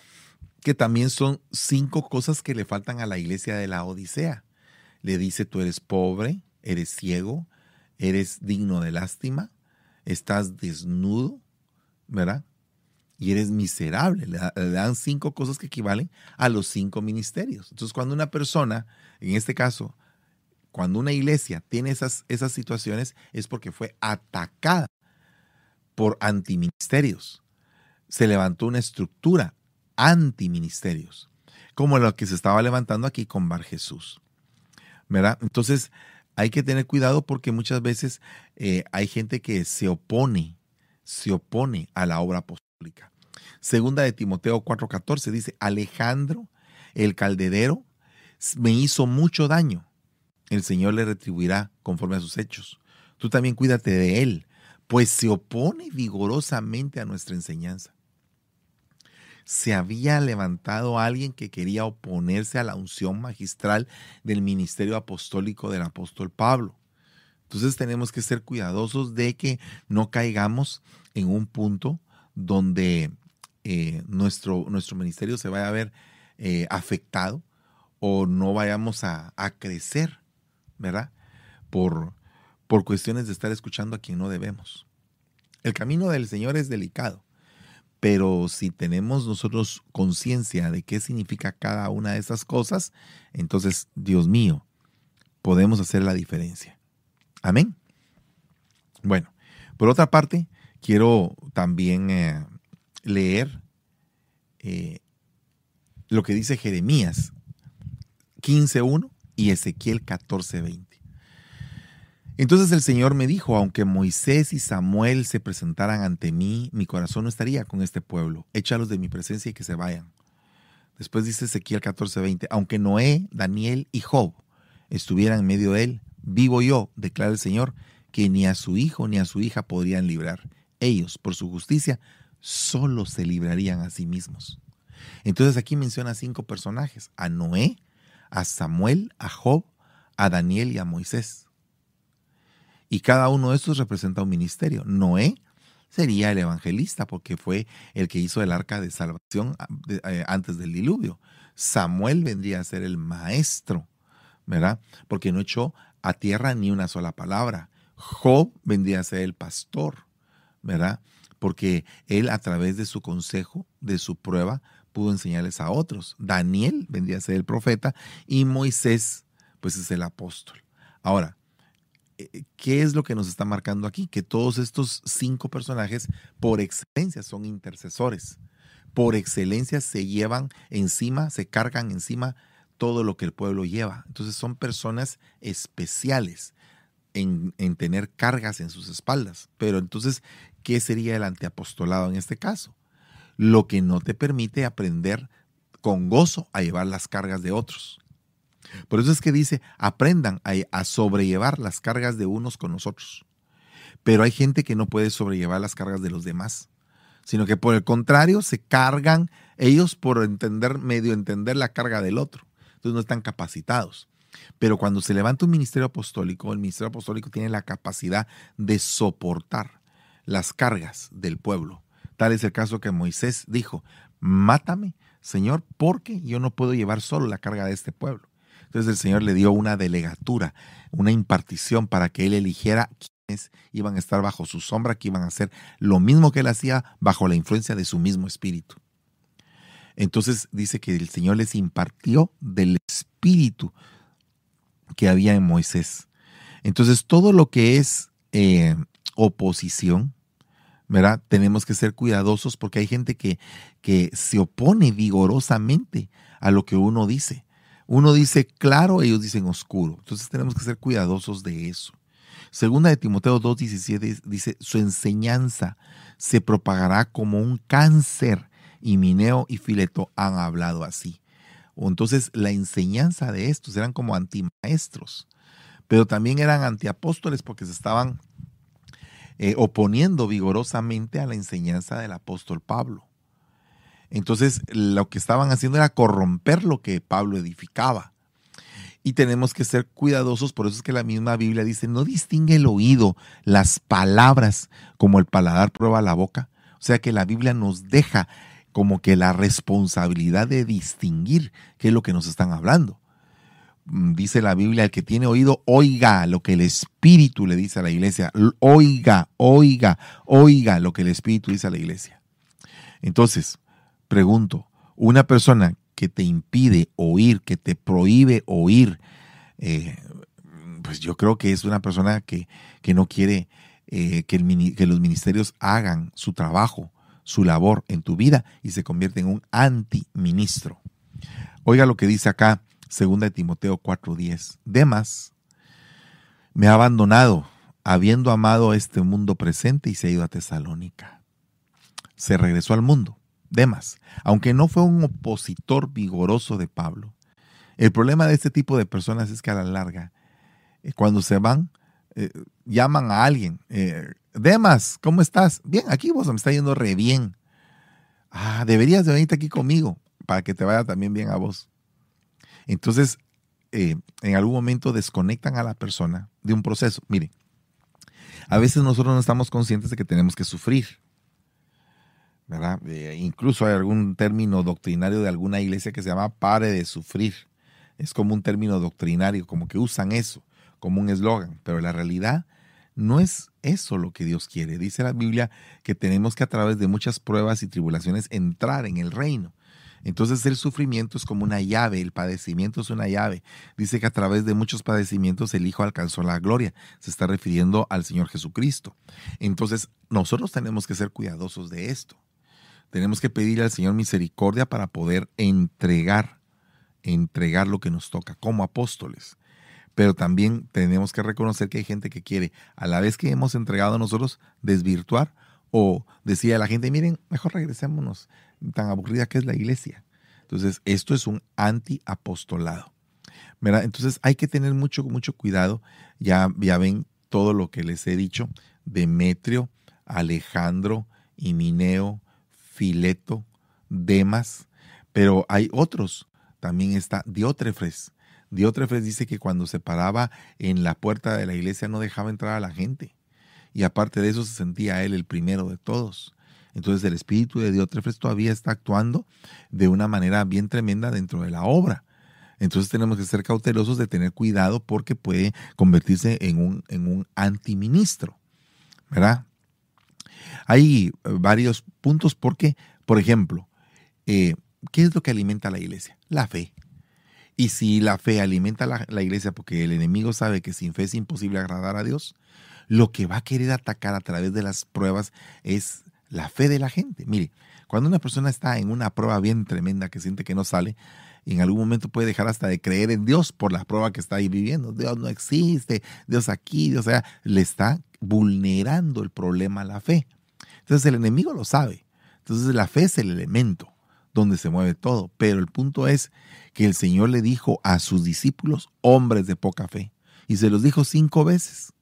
Que también son cinco cosas que le faltan a la iglesia de la Odisea. Le dice, tú eres pobre, eres ciego, eres digno de lástima, estás desnudo, ¿verdad? Y eres miserable. Le, dan cinco cosas que equivalen a los cinco ministerios. Entonces, cuando una persona, en este caso, cuando una iglesia tiene esas, esas situaciones, es porque fue atacada por antiministerios. Se levantó una estructura antiministerios, como lo que se estaba levantando aquí con Bar Jesús. ¿Verdad? Entonces, hay que tener cuidado porque muchas veces eh, hay gente que se opone, se opone a la obra apostólica. Segunda de Timoteo 4:14 dice, Alejandro, el caldedero, me hizo mucho daño. El Señor le retribuirá conforme a sus hechos. Tú también cuídate de él, pues se opone vigorosamente a nuestra enseñanza se había levantado alguien que quería oponerse a la unción magistral del ministerio apostólico del apóstol Pablo. Entonces tenemos que ser cuidadosos de que no caigamos en un punto donde eh, nuestro, nuestro ministerio se vaya a ver eh, afectado o no vayamos a, a crecer, ¿verdad? Por, por cuestiones de estar escuchando a quien no debemos. El camino del Señor es delicado. Pero si tenemos nosotros conciencia de qué significa cada una de esas cosas, entonces, Dios mío, podemos hacer la diferencia. Amén. Bueno, por otra parte, quiero también eh, leer eh, lo que dice Jeremías 15.1 y Ezequiel 14.20. Entonces el Señor me dijo, aunque Moisés y Samuel se presentaran ante mí, mi corazón no estaría con este pueblo. Échalos de mi presencia y que se vayan. Después dice Ezequiel 14:20, aunque Noé, Daniel y Job estuvieran en medio de él, vivo yo, declara el Señor, que ni a su hijo ni a su hija podrían librar. Ellos, por su justicia, solo se librarían a sí mismos. Entonces aquí menciona cinco personajes, a Noé, a Samuel, a Job, a Daniel y a Moisés. Y cada uno de estos representa un ministerio. Noé sería el evangelista porque fue el que hizo el arca de salvación ah, eh, antes del diluvio. Samuel vendría a ser el maestro, ¿verdad? Porque no echó a tierra ni una sola palabra. Job vendría a ser el pastor, ¿verdad? Porque él a través de su consejo, de su prueba, pudo enseñarles a otros. Daniel vendría a ser el profeta y Moisés, pues es el apóstol. Ahora, ¿qué es lo que nos está marcando aquí? Que todos estos cinco personajes, por excelencia, son intercesores. Por excelencia se llevan encima, se cargan encima todo lo que el pueblo lleva. Entonces son personas especiales en, en tener cargas en sus espaldas. Pero entonces, ¿qué sería el antiapostolado en este caso? Lo que no te permite aprender con gozo a llevar las cargas de otros. Por eso es que dice, aprendan a, sobrellevar las cargas de unos con nosotros. Pero hay gente que no puede sobrellevar las cargas de los demás, sino que por el contrario se cargan ellos por entender, medio entender la carga del otro. Entonces no están capacitados. Pero cuando se levanta un ministerio apostólico, el ministerio apostólico tiene la capacidad de soportar las cargas del pueblo. Tal es el caso que Moisés dijo, mátame, Señor, porque yo no puedo llevar solo la carga de este pueblo. Entonces el Señor le dio una delegatura, una impartición para que él eligiera quienes iban a estar bajo su sombra, que iban a hacer lo mismo que él hacía bajo la influencia de su mismo espíritu. Entonces dice que el Señor les impartió del espíritu que había en Moisés. Entonces todo lo que es eh, oposición, ¿verdad? Tenemos que ser cuidadosos porque hay gente que, que se opone vigorosamente a lo que uno dice. Uno dice claro, ellos dicen oscuro. Entonces tenemos que ser cuidadosos de eso. Segunda de Timoteo 2.17 dice, su enseñanza se propagará como un cáncer. Y Mineo y Fileto han hablado así. Entonces la enseñanza de estos eran como antimaestros, pero también eran antiapóstoles porque se estaban eh, oponiendo vigorosamente a la enseñanza del apóstol Pablo. Entonces, lo que estaban haciendo era corromper lo que Pablo edificaba. Y tenemos que ser cuidadosos, por eso es que la misma Biblia dice, no distingue el oído las palabras como el paladar prueba la boca. O sea que la Biblia nos deja como que la responsabilidad de distinguir qué es lo que nos están hablando. Mm, dice la Biblia, el que tiene oído, oiga lo que el Espíritu le dice a la iglesia. Oiga, oiga, oiga lo que el Espíritu dice a la iglesia. Entonces, Pregunto, una persona que te impide oír, que te prohíbe oír, eh, pues yo creo que es una persona que, no quiere eh, que, que los ministerios hagan su trabajo, su labor en tu vida y se convierte en un antiministro. Oiga lo que dice acá, 2 Timoteo 4:10. Demas me ha abandonado, habiendo amado este mundo presente y se ha ido a Tesalónica. Se regresó al mundo Demas, aunque no fue un opositor vigoroso de Pablo, el problema de este tipo de personas es que a la larga, eh, cuando se van, eh, llaman a alguien. Eh, Demas, ¿cómo estás? Bien, aquí vos me está yendo re bien. Ah, deberías de venirte aquí conmigo para que te vaya también bien a vos. Entonces, en algún momento desconectan a la persona de un proceso. Mire, a veces nosotros no estamos conscientes de que tenemos que sufrir. ¿Verdad? Eh, incluso hay algún término doctrinario de alguna iglesia que se llama pare de sufrir. Es como un término doctrinario, como que usan eso como un eslogan, pero la realidad no es eso lo que Dios quiere. Dice la Biblia que tenemos que a través de muchas pruebas y tribulaciones entrar en el reino. Entonces el sufrimiento es como una llave, el padecimiento es una llave. Dice que a través de muchos padecimientos el Hijo alcanzó la gloria. Se está refiriendo al Señor Jesucristo. Entonces nosotros tenemos que ser cuidadosos de esto. Tenemos que pedirle al Señor misericordia para poder entregar, entregar lo que nos toca como apóstoles. pero también tenemos que reconocer que hay gente que quiere, a la vez que hemos entregado nosotros, desvirtuar o decir a la gente, miren, mejor regresémonos, tan aburrida que es la iglesia. Entonces, esto es un antiapostolado. ¿verdad? Entonces, hay que tener mucho, mucho cuidado. Ya, ya ven todo lo que les he dicho, Demetrio, Alejandro, Himineo, Fileto, Demas, pero hay otros. También está Diótrefes. Diótrefes dice que cuando se paraba en la puerta de la iglesia no dejaba entrar a la gente. Y aparte de eso se sentía él el primero de todos. Entonces el espíritu de Diótrefes todavía está actuando de una manera bien tremenda dentro de la obra. Entonces tenemos que ser cautelosos de tener cuidado porque puede convertirse en un, en un antiministro. ¿Verdad? Hay eh, varios puntos porque, por ejemplo, eh, ¿qué es lo que alimenta la iglesia? La fe. Y si la fe alimenta a la, iglesia porque el enemigo sabe que sin fe es imposible agradar a Dios, lo que va a querer atacar a través de las pruebas es la fe de la gente. Mire, cuando una persona está en una prueba bien tremenda que siente que no sale, en algún momento puede dejar hasta de creer en Dios por la prueba que está ahí viviendo. Dios no existe, Dios aquí, Dios allá. Le está vulnerando el problema a la fe. Entonces el enemigo lo sabe. Entonces la fe es el elemento donde se mueve todo. Pero el punto es que el Señor le dijo a sus discípulos, hombres de poca fe. Y se los dijo cinco veces.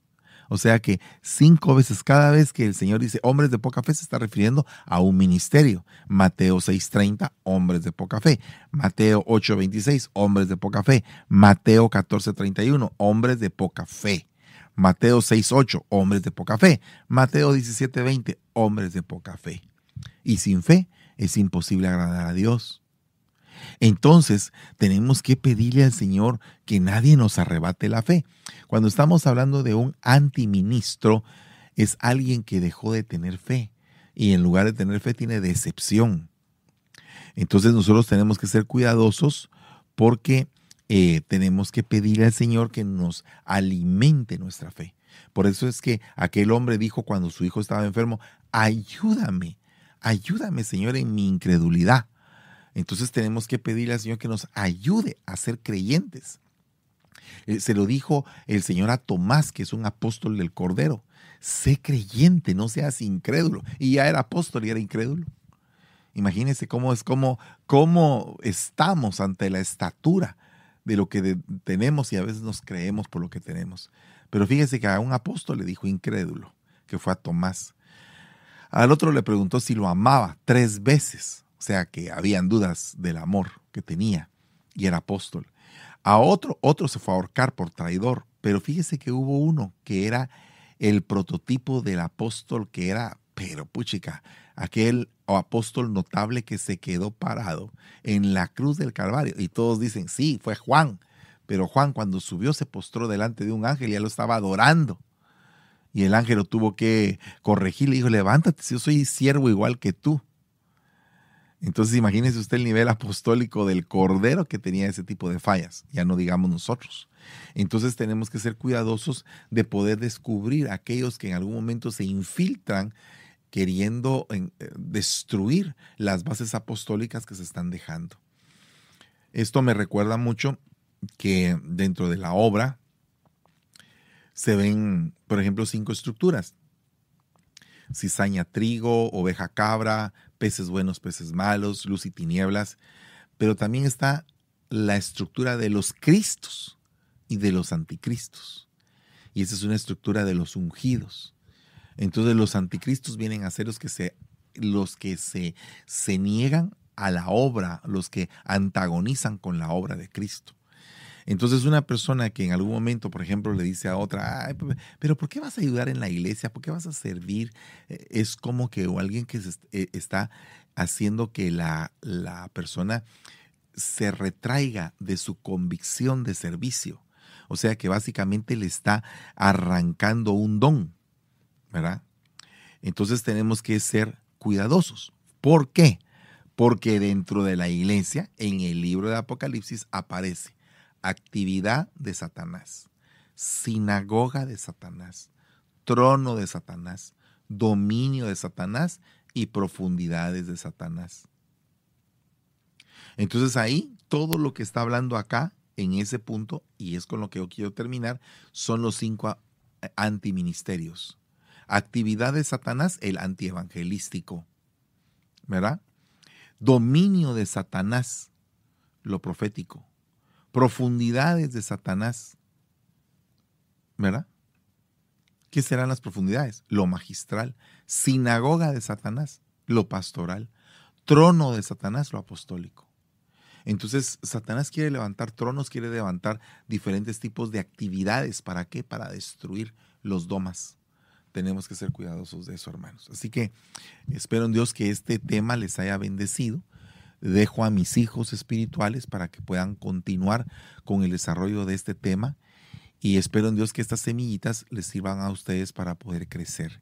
O sea que cinco veces cada vez que el Señor dice hombres de poca fe se está refiriendo a un ministerio. Mateo 6:30, hombres de poca fe. Mateo 8:26, hombres de poca fe. Mateo 14:31, hombres de poca fe. Mateo 6:8, hombres de poca fe. Mateo 17:20, hombres de poca fe. Y sin fe es imposible agradar a Dios. Entonces, tenemos que pedirle al Señor que nadie nos arrebate la fe. Cuando estamos hablando de un antiministro, es alguien que dejó de tener fe y en lugar de tener fe tiene decepción. Entonces nosotros tenemos que ser cuidadosos porque eh, tenemos que pedirle al Señor que nos alimente nuestra fe. Por eso es que aquel hombre dijo cuando su hijo estaba enfermo, ayúdame, ayúdame Señor en mi incredulidad. Entonces tenemos que pedirle al Señor que nos ayude a ser creyentes. Eh, se lo dijo el Señor a Tomás, que es un apóstol del Cordero. Sé creyente, no seas incrédulo. Y ya era apóstol y era incrédulo. Imagínense cómo es cómo, cómo estamos ante la estatura de lo que tenemos y a veces nos creemos por lo que tenemos. Pero fíjese que a un apóstol le dijo incrédulo, que fue a Tomás. Al otro le preguntó si lo amaba tres veces, sea que habían dudas del amor que tenía y era apóstol. A otro, otro se fue a ahorcar por traidor, pero fíjese que hubo uno que era el prototipo del apóstol que era, pero puchica, aquel apóstol notable que se quedó parado en la cruz del Calvario. Y todos dicen, sí, fue Juan. Pero Juan cuando subió se postró delante de un ángel y ya lo estaba adorando. Y el ángel lo tuvo que corregir, le dijo, levántate, si yo soy siervo igual que tú. Entonces imagínese usted el nivel apostólico del Cordero que tenía ese tipo de fallas, ya no digamos nosotros. Entonces tenemos que ser cuidadosos de poder descubrir aquellos que en algún momento se infiltran queriendo eh, destruir las bases apostólicas que se están dejando. Esto me recuerda mucho que dentro de la obra se ven, por ejemplo, cinco estructuras. Cizaña, trigo, oveja, cabra, peces buenos, peces malos, luz y tinieblas. Pero también está la estructura de los cristos y de los anticristos. Y esa es una estructura de los ungidos. Entonces los anticristos vienen a ser los que se, los que se, se niegan a la obra, los que antagonizan con la obra de Cristo. Entonces una persona que en algún momento, por ejemplo, le dice a otra, pero ¿por qué vas a ayudar en la iglesia? ¿Por qué vas a servir? Eh, es como que o alguien que eh, está haciendo que la, la persona se retraiga de su convicción de servicio. O sea que básicamente le está arrancando un don. ¿verdad? Entonces tenemos que ser cuidadosos. ¿Por qué? Porque dentro de la iglesia, en el libro de Apocalipsis, aparece actividad de Satanás, sinagoga de Satanás, trono de Satanás, dominio de Satanás y profundidades de Satanás. Entonces ahí todo lo que está hablando acá en ese punto, y es con lo que yo quiero terminar, son los cinco antiministerios. Actividad de Satanás, el antievangelístico. ¿Verdad? Dominio de Satanás, lo profético. Profundidades de Satanás. ¿Verdad? ¿Qué serán las profundidades? Lo magistral. Sinagoga de Satanás, lo pastoral. Trono de Satanás, lo apostólico. Entonces, Satanás quiere levantar tronos, quiere levantar diferentes tipos de actividades. ¿Para qué? Para destruir los domas. Tenemos que ser cuidadosos de eso, hermanos. Así que espero en Dios que este tema les haya bendecido. Dejo a mis hijos espirituales para que puedan continuar con el desarrollo de este tema y espero en Dios que estas semillitas les sirvan a ustedes para poder crecer.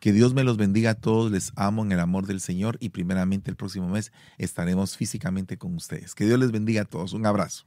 Que Dios me los bendiga a todos, les amo en el amor del Señor y primeramente el próximo mes estaremos físicamente con ustedes. Que Dios les bendiga a todos. Un abrazo.